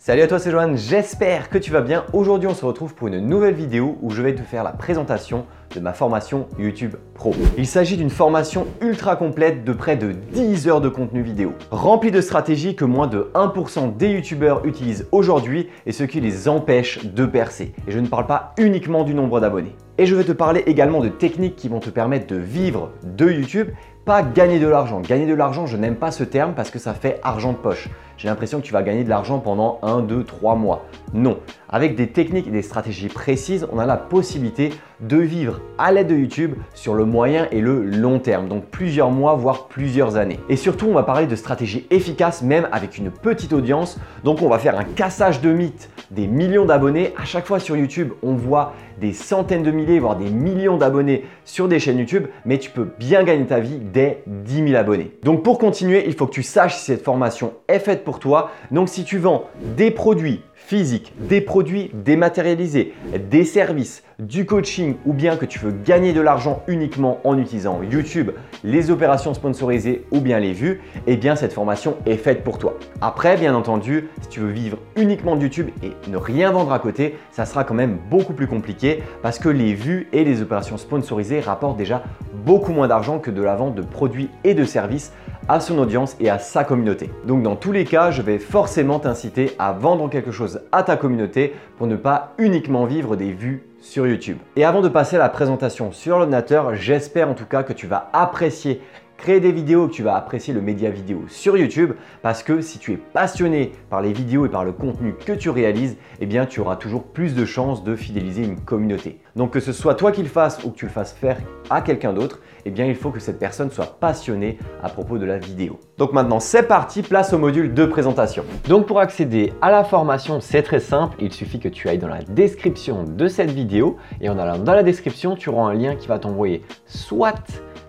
Salut à toi, c'est Johan, j'espère que tu vas bien. Aujourd'hui, on se retrouve pour une nouvelle vidéo où je vais te faire la présentation de ma formation YouTube Pro. Il s'agit d'une formation ultra complète de près de 10 heures de contenu vidéo, remplie de stratégies que moins de 1% des YouTubeurs utilisent aujourd'hui et ce qui les empêche de percer. Et je ne parle pas uniquement du nombre d'abonnés. Et je vais te parler également de techniques qui vont te permettre de vivre de YouTube pas gagner de l'argent. Gagner de l'argent, je n'aime pas ce terme parce que ça fait argent de poche. J'ai l'impression que tu vas gagner de l'argent pendant 1, 2, 3 mois. Non. Avec des techniques et des stratégies précises, on a la possibilité de vivre à l'aide de YouTube sur le moyen et le long terme. Donc plusieurs mois, voire plusieurs années. Et surtout, on va parler de stratégies efficaces même avec une petite audience. Donc on va faire un cassage de mythes des millions d'abonnés. À chaque fois sur YouTube, on voit des centaines de milliers, voire des millions d'abonnés sur des chaînes YouTube, mais tu peux bien gagner ta vie dès 10 000 abonnés. Donc pour continuer, il faut que tu saches si cette formation est faite toi. Donc si tu vends des produits physiques, des produits dématérialisés, des services, du coaching ou bien que tu veux gagner de l'argent uniquement en utilisant YouTube, les opérations sponsorisées ou bien les vues, eh bien cette formation est faite pour toi. Après, bien entendu, si tu veux vivre uniquement de YouTube et ne rien vendre à côté, ça sera quand même beaucoup plus compliqué parce que les vues et les opérations sponsorisées rapportent déjà beaucoup moins d'argent que de la vente de produits et de services à son audience et à sa communauté. Donc dans tous les cas, je vais forcément t'inciter à vendre quelque chose à ta communauté pour ne pas uniquement vivre des vues sur YouTube. Et avant de passer à la présentation sur l'ordinateur, j'espère en tout cas que tu vas apprécier créer des vidéos, que tu vas apprécier le média vidéo sur YouTube parce que si tu es passionné par les vidéos et par le contenu que tu réalises, eh bien tu auras toujours plus de chances de fidéliser une communauté. Donc que ce soit toi qui le fasses ou que tu le fasses faire à quelqu'un d'autre, eh bien il faut que cette personne soit passionnée à propos de la vidéo. Donc maintenant c'est parti, place au module de présentation. Donc pour accéder à la formation, c'est très simple, il suffit que tu ailles dans la description de cette vidéo et en allant dans la description, tu auras un lien qui va t'envoyer soit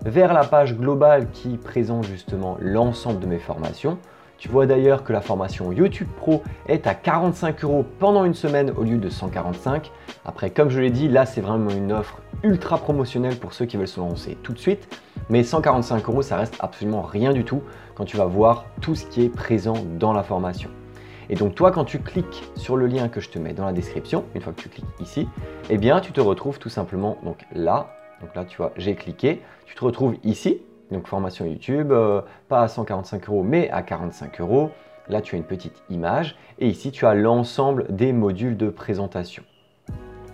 vers la page globale qui présente justement l'ensemble de mes formations. Tu vois d'ailleurs que la formation YouTube Pro est à 45 euros pendant une semaine au lieu de 145. Après, comme je l'ai dit, là c'est vraiment une offre ultra promotionnelle pour ceux qui veulent se lancer tout de suite. Mais 145 euros, ça reste absolument rien du tout quand tu vas voir tout ce qui est présent dans la formation. Et donc toi, quand tu cliques sur le lien que je te mets dans la description, une fois que tu cliques ici, eh bien tu te retrouves tout simplement donc là donc là, tu vois, j'ai cliqué. Tu te retrouves ici, donc formation YouTube, euh, pas à 145 euros, mais à 45 euros. Là, tu as une petite image et ici, tu as l'ensemble des modules de présentation.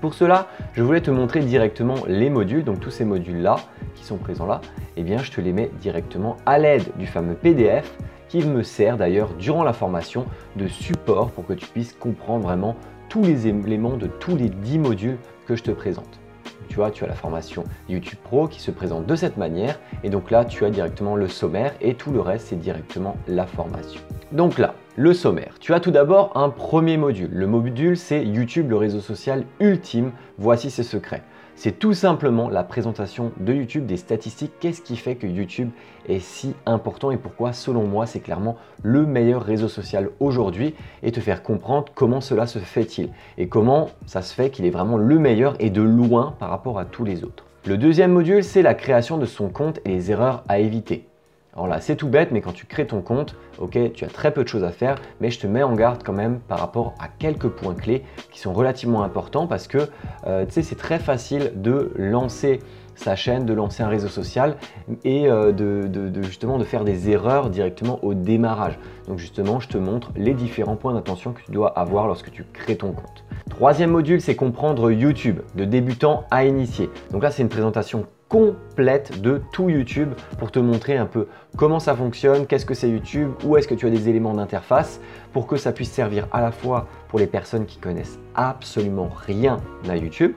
Pour cela, je voulais te montrer directement les modules, donc tous ces modules-là qui sont présents là, eh bien, je te les mets directement à l'aide du fameux PDF qui me sert d'ailleurs durant la formation de support pour que tu puisses comprendre vraiment tous les éléments de tous les 10 modules que je te présente tu vois, tu as la formation YouTube Pro qui se présente de cette manière. Et donc là, tu as directement le sommaire et tout le reste, c'est directement la formation. Donc là, le sommaire. Tu as tout d'abord un premier module. Le module, c'est YouTube, le réseau social ultime. Voici ses secrets. C'est tout simplement la présentation de YouTube, des statistiques, qu'est-ce qui fait que YouTube est si important et pourquoi selon moi c'est clairement le meilleur réseau social aujourd'hui et te faire comprendre comment cela se fait-il et comment ça se fait qu'il est vraiment le meilleur et de loin par rapport à tous les autres. Le deuxième module c'est la création de son compte et les erreurs à éviter. Alors là, c'est tout bête, mais quand tu crées ton compte, ok, tu as très peu de choses à faire, mais je te mets en garde quand même par rapport à quelques points clés qui sont relativement importants parce que euh, tu sais, c'est très facile de lancer sa chaîne, de lancer un réseau social et euh, de, justement de faire des erreurs directement au démarrage. Donc justement, je te montre les différents points d'attention que tu dois avoir lorsque tu crées ton compte. Troisième module, c'est comprendre YouTube, de débutant à initié. Donc là, c'est une présentation complète de tout YouTube pour te montrer un peu comment ça fonctionne, qu'est-ce que c'est YouTube, où est-ce que tu as des éléments d'interface pour que ça puisse servir à la fois pour les personnes qui connaissent absolument rien à YouTube,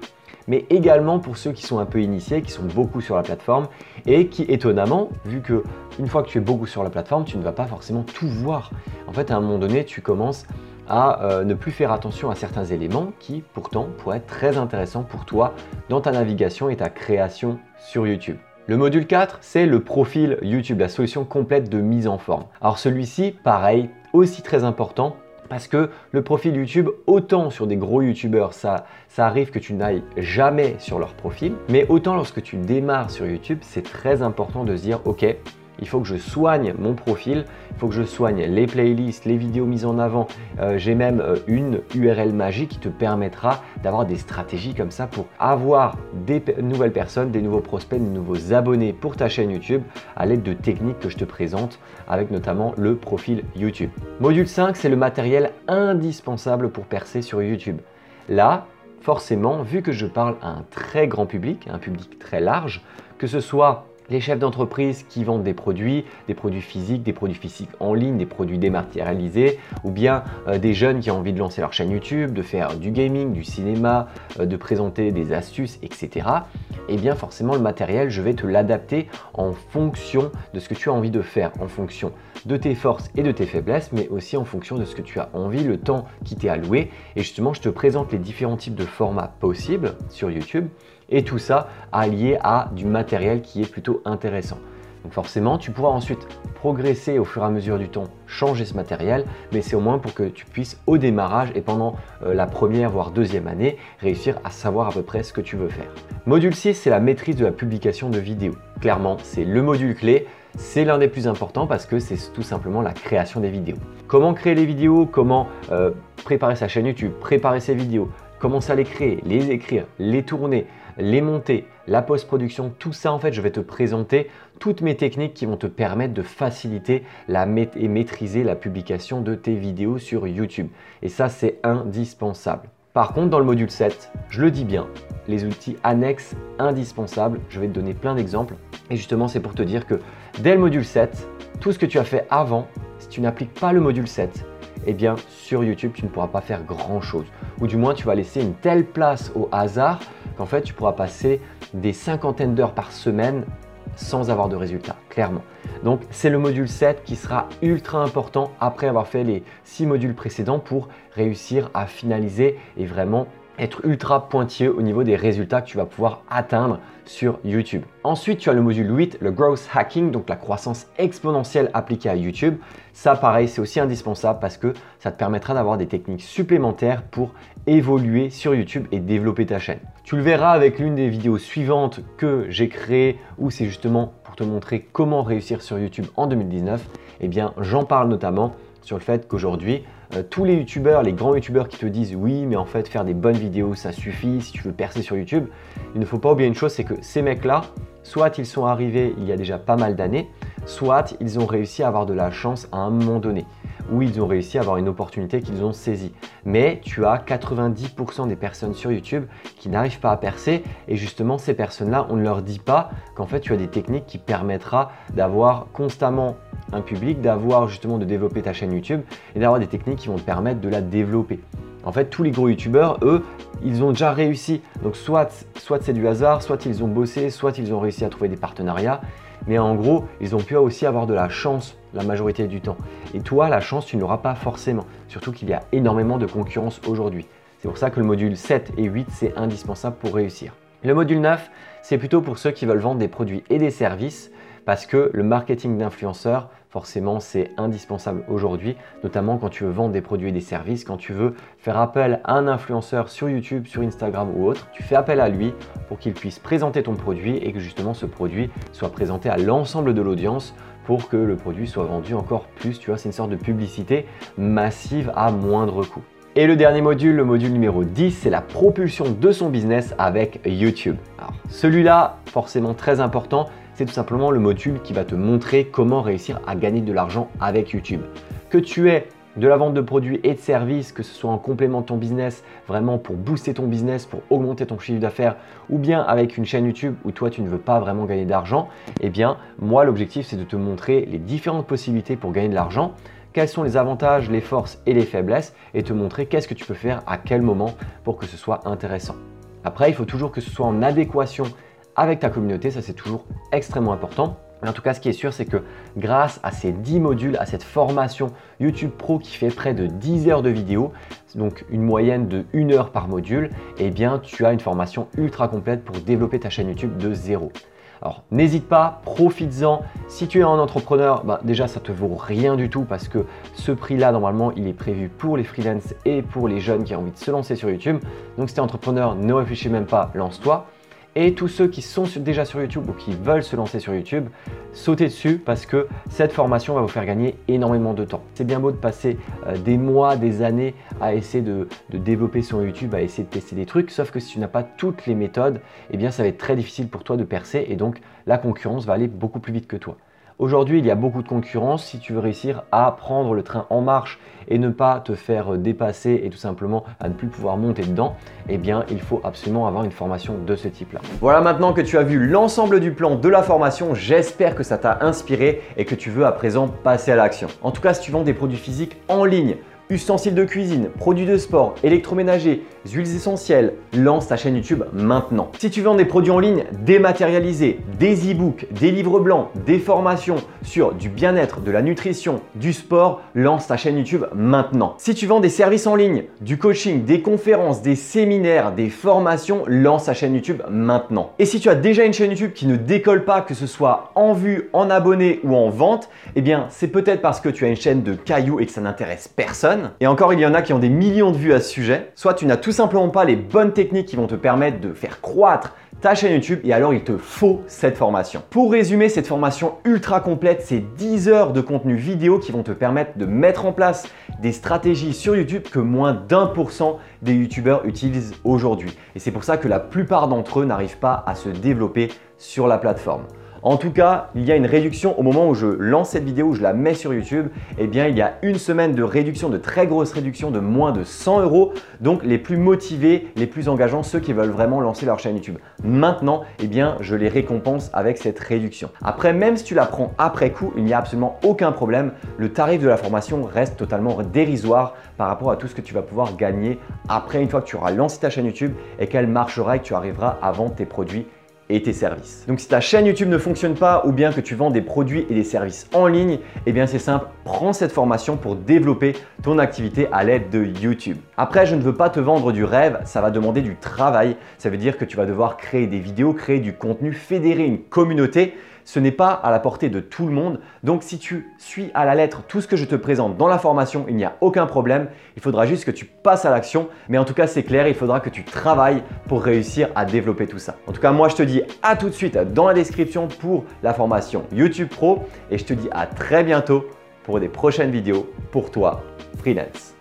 mais également pour ceux qui sont un peu initiés, qui sont beaucoup sur la plateforme et qui étonnamment, vu que une fois que tu es beaucoup sur la plateforme, tu ne vas pas forcément tout voir. En fait, à un moment donné, tu commences à euh, ne plus faire attention à certains éléments qui pourtant pourraient être très intéressants pour toi dans ta navigation et ta création sur YouTube. Le module 4, c'est le profil YouTube, la solution complète de mise en forme. Alors celui-ci, pareil, aussi très important parce que le profil YouTube, autant sur des gros YouTubeurs, ça, ça arrive que tu n'ailles jamais sur leur profil, mais autant lorsque tu démarres sur YouTube, c'est très important de se dire, ok, il faut que je soigne mon profil, il faut que je soigne les playlists, les vidéos mises en avant. Euh, j'ai même euh, une URL magique qui te permettra d'avoir des stratégies comme ça pour avoir des nouvelles personnes, des nouveaux prospects, des nouveaux abonnés pour ta chaîne YouTube à l'aide de techniques que je te présente avec notamment le profil YouTube. Module 5, c'est le matériel indispensable pour percer sur YouTube. Là, forcément, vu que je parle à un très grand public, un public très large, que ce soit les chefs d'entreprise qui vendent des produits, des produits physiques, des produits physiques en ligne, des produits dématérialisés, ou bien euh, des jeunes qui ont envie de lancer leur chaîne YouTube, de faire du gaming, du cinéma, euh, de présenter des astuces, etc. Et eh bien forcément le matériel, je vais te l'adapter en fonction de ce que tu as envie de faire, en fonction de tes forces et de tes faiblesses, mais aussi en fonction de ce que tu as envie, le temps qui t'est alloué. Et justement, je te présente les différents types de formats possibles sur YouTube et tout ça allié à du matériel qui est plutôt intéressant. Donc forcément, tu pourras ensuite progresser au fur et à mesure du temps, changer ce matériel, mais c'est au moins pour que tu puisses au démarrage et pendant euh, la première voire deuxième année réussir à savoir à peu près ce que tu veux faire. Module 6, c'est la maîtrise de la publication de vidéos. Clairement, c'est le module clé. C'est l'un des plus importants parce que c'est tout simplement la création des vidéos. Comment créer les vidéos, comment euh, préparer sa chaîne YouTube, préparer ses vidéos, comment ça les créer, les écrire, les tourner, les monter, la post-production, tout ça en fait, je vais te présenter toutes mes techniques qui vont te permettre de faciliter la et maîtriser la publication de tes vidéos sur YouTube. Et ça, c'est indispensable. Par contre, dans le module 7, je le dis bien, les outils annexes indispensables, je vais te donner plein d'exemples. Et justement, c'est pour te dire que dès le module 7, tout ce que tu as fait avant, si tu n'appliques pas le module 7, eh bien sur YouTube, tu ne pourras pas faire grand-chose. Ou du moins, tu vas laisser une telle place au hasard qu'en fait, tu pourras passer des cinquantaines d'heures par semaine sans avoir de résultats, clairement. Donc, c'est le module 7 qui sera ultra important après avoir fait les 6 modules précédents pour réussir à finaliser et vraiment être ultra pointilleux au niveau des résultats que tu vas pouvoir atteindre sur YouTube. Ensuite, tu as le module 8, le growth hacking, donc la croissance exponentielle appliquée à YouTube. Ça, pareil, c'est aussi indispensable parce que ça te permettra d'avoir des techniques supplémentaires pour évoluer sur YouTube et développer ta chaîne. Tu le verras avec l'une des vidéos suivantes que j'ai créées où c'est justement pour te montrer comment réussir sur YouTube en 2019. Eh bien, j'en parle notamment sur le fait qu'aujourd'hui, euh, tous les youtubeurs, les grands youtubeurs qui te disent oui, mais en fait faire des bonnes vidéos ça suffit si tu veux percer sur YouTube, il ne faut pas oublier une chose, c'est que ces mecs-là, soit ils sont arrivés il y a déjà pas mal d'années, soit ils ont réussi à avoir de la chance à un moment donné, ou ils ont réussi à avoir une opportunité qu'ils ont saisie. Mais tu as 90% des personnes sur YouTube qui n'arrivent pas à percer, et justement ces personnes-là, on ne leur dit pas qu'en fait tu as des techniques qui permettra d'avoir constamment un public, d'avoir justement de développer ta chaîne YouTube et d'avoir des techniques qui vont te permettre de la développer. En fait, tous les gros youtubeurs, eux, ils ont déjà réussi. Donc soit, c'est du hasard, soit ils ont bossé, soit ils ont réussi à trouver des partenariats. Mais en gros, ils ont pu aussi avoir de la chance la majorité du temps. Et toi, la chance, tu ne l'auras pas forcément. Surtout qu'il y a énormément de concurrence aujourd'hui. C'est pour ça que le module 7 et 8, c'est indispensable pour réussir. Le module 9, c'est plutôt pour ceux qui veulent vendre des produits et des services parce que le marketing d'influenceurs, forcément, c'est indispensable aujourd'hui, notamment quand tu veux vendre des produits et des services, quand tu veux faire appel à un influenceur sur YouTube, sur Instagram ou autre, tu fais appel à lui pour qu'il puisse présenter ton produit et que justement ce produit soit présenté à l'ensemble de l'audience pour que le produit soit vendu encore plus. Tu vois, c'est une sorte de publicité massive à moindre coût. Et le dernier module, le module numéro 10, c'est la propulsion de son business avec YouTube. Alors, celui-là, forcément très important, c'est tout simplement le module qui va te montrer comment réussir à gagner de l'argent avec YouTube. Que tu aies de la vente de produits et de services, que ce soit en complément de ton business, vraiment pour booster ton business, pour augmenter ton chiffre d'affaires, ou bien avec une chaîne YouTube où toi tu ne veux pas vraiment gagner d'argent, eh bien moi l'objectif c'est de te montrer les différentes possibilités pour gagner de l'argent, quels sont les avantages, les forces et les faiblesses, et te montrer qu'est-ce que tu peux faire à quel moment pour que ce soit intéressant. Après, il faut toujours que ce soit en adéquation avec ta communauté, ça c'est toujours extrêmement important. En tout cas, ce qui est sûr, c'est que grâce à ces 10 modules, à cette formation YouTube Pro qui fait près de 10 heures de vidéo, donc une moyenne de 1 heure par module, eh bien, tu as une formation ultra complète pour développer ta chaîne YouTube de zéro. Alors n'hésite pas, profites-en. Si tu es un entrepreneur, bah, déjà ça te vaut rien du tout parce que ce prix-là, normalement, il est prévu pour les freelances et pour les jeunes qui ont envie de se lancer sur YouTube. Donc si tu es entrepreneur, ne réfléchis même pas, lance-toi. Et tous ceux qui sont déjà sur YouTube ou qui veulent se lancer sur YouTube, sautez dessus parce que cette formation va vous faire gagner énormément de temps. C'est bien beau de passer euh, des mois, des années à essayer de, développer son YouTube, à essayer de tester des trucs, sauf que si tu n'as pas toutes les méthodes, eh bien ça va être très difficile pour toi de percer et donc la concurrence va aller beaucoup plus vite que toi. Aujourd'hui, il y a beaucoup de concurrence. Si tu veux réussir à prendre le train en marche et ne pas te faire dépasser et tout simplement à ne plus pouvoir monter dedans, eh bien, il faut absolument avoir une formation de ce type-là. Voilà, maintenant que tu as vu l'ensemble du plan de la formation, j'espère que ça t'a inspiré et que tu veux à présent passer à l'action. En tout cas, si tu vends des produits physiques en ligne, Ustensiles de cuisine, produits de sport, électroménager, huiles essentielles, lance ta chaîne YouTube maintenant. Si tu vends des produits en ligne dématérialisés, des e-books, des livres blancs, des formations sur du bien-être, de la nutrition, du sport, lance ta chaîne YouTube maintenant. Si tu vends des services en ligne, du coaching, des conférences, des séminaires, des formations, lance ta chaîne YouTube maintenant. Et si tu as déjà une chaîne YouTube qui ne décolle pas, que ce soit en vue, en abonnés ou en vente, eh bien c'est peut-être parce que tu as une chaîne de cailloux et que ça n'intéresse personne et encore, il y en a qui ont des millions de vues à ce sujet. Soit tu n'as tout simplement pas les bonnes techniques qui vont te permettre de faire croître ta chaîne YouTube et alors il te faut cette formation. Pour résumer, cette formation ultra complète, c'est 10 heures de contenu vidéo qui vont te permettre de mettre en place des stratégies sur YouTube que moins d'un pour cent des YouTubeurs utilisent aujourd'hui. Et c'est pour ça que la plupart d'entre eux n'arrivent pas à se développer sur la plateforme. En tout cas, il y a une réduction au moment où je lance cette vidéo, où je la mets sur YouTube. Eh bien, il y a une semaine de réduction, de très grosse réduction de moins de 100 euros. Donc, les plus motivés, les plus engageants, ceux qui veulent vraiment lancer leur chaîne YouTube. Maintenant, eh bien, je les récompense avec cette réduction. Après, même si tu la prends après coup, il n'y a absolument aucun problème. Le tarif de la formation reste totalement dérisoire par rapport à tout ce que tu vas pouvoir gagner après une fois que tu auras lancé ta chaîne YouTube et qu'elle marchera et que tu arriveras à vendre tes produits et tes services. Donc si ta chaîne YouTube ne fonctionne pas ou bien que tu vends des produits et des services en ligne, eh bien c'est simple, prends cette formation pour développer ton activité à l'aide de YouTube. Après, je ne veux pas te vendre du rêve, ça va demander du travail. Ça veut dire que tu vas devoir créer des vidéos, créer du contenu, fédérer une communauté ce n'est pas à la portée de tout le monde. Donc si tu suis à la lettre tout ce que je te présente dans la formation, il n'y a aucun problème. Il faudra juste que tu passes à l'action. Mais en tout cas, c'est clair, il faudra que tu travailles pour réussir à développer tout ça. En tout cas, moi, je te dis à tout de suite dans la description pour la formation YouTube Pro. Et je te dis à très bientôt pour des prochaines vidéos pour toi, freelance.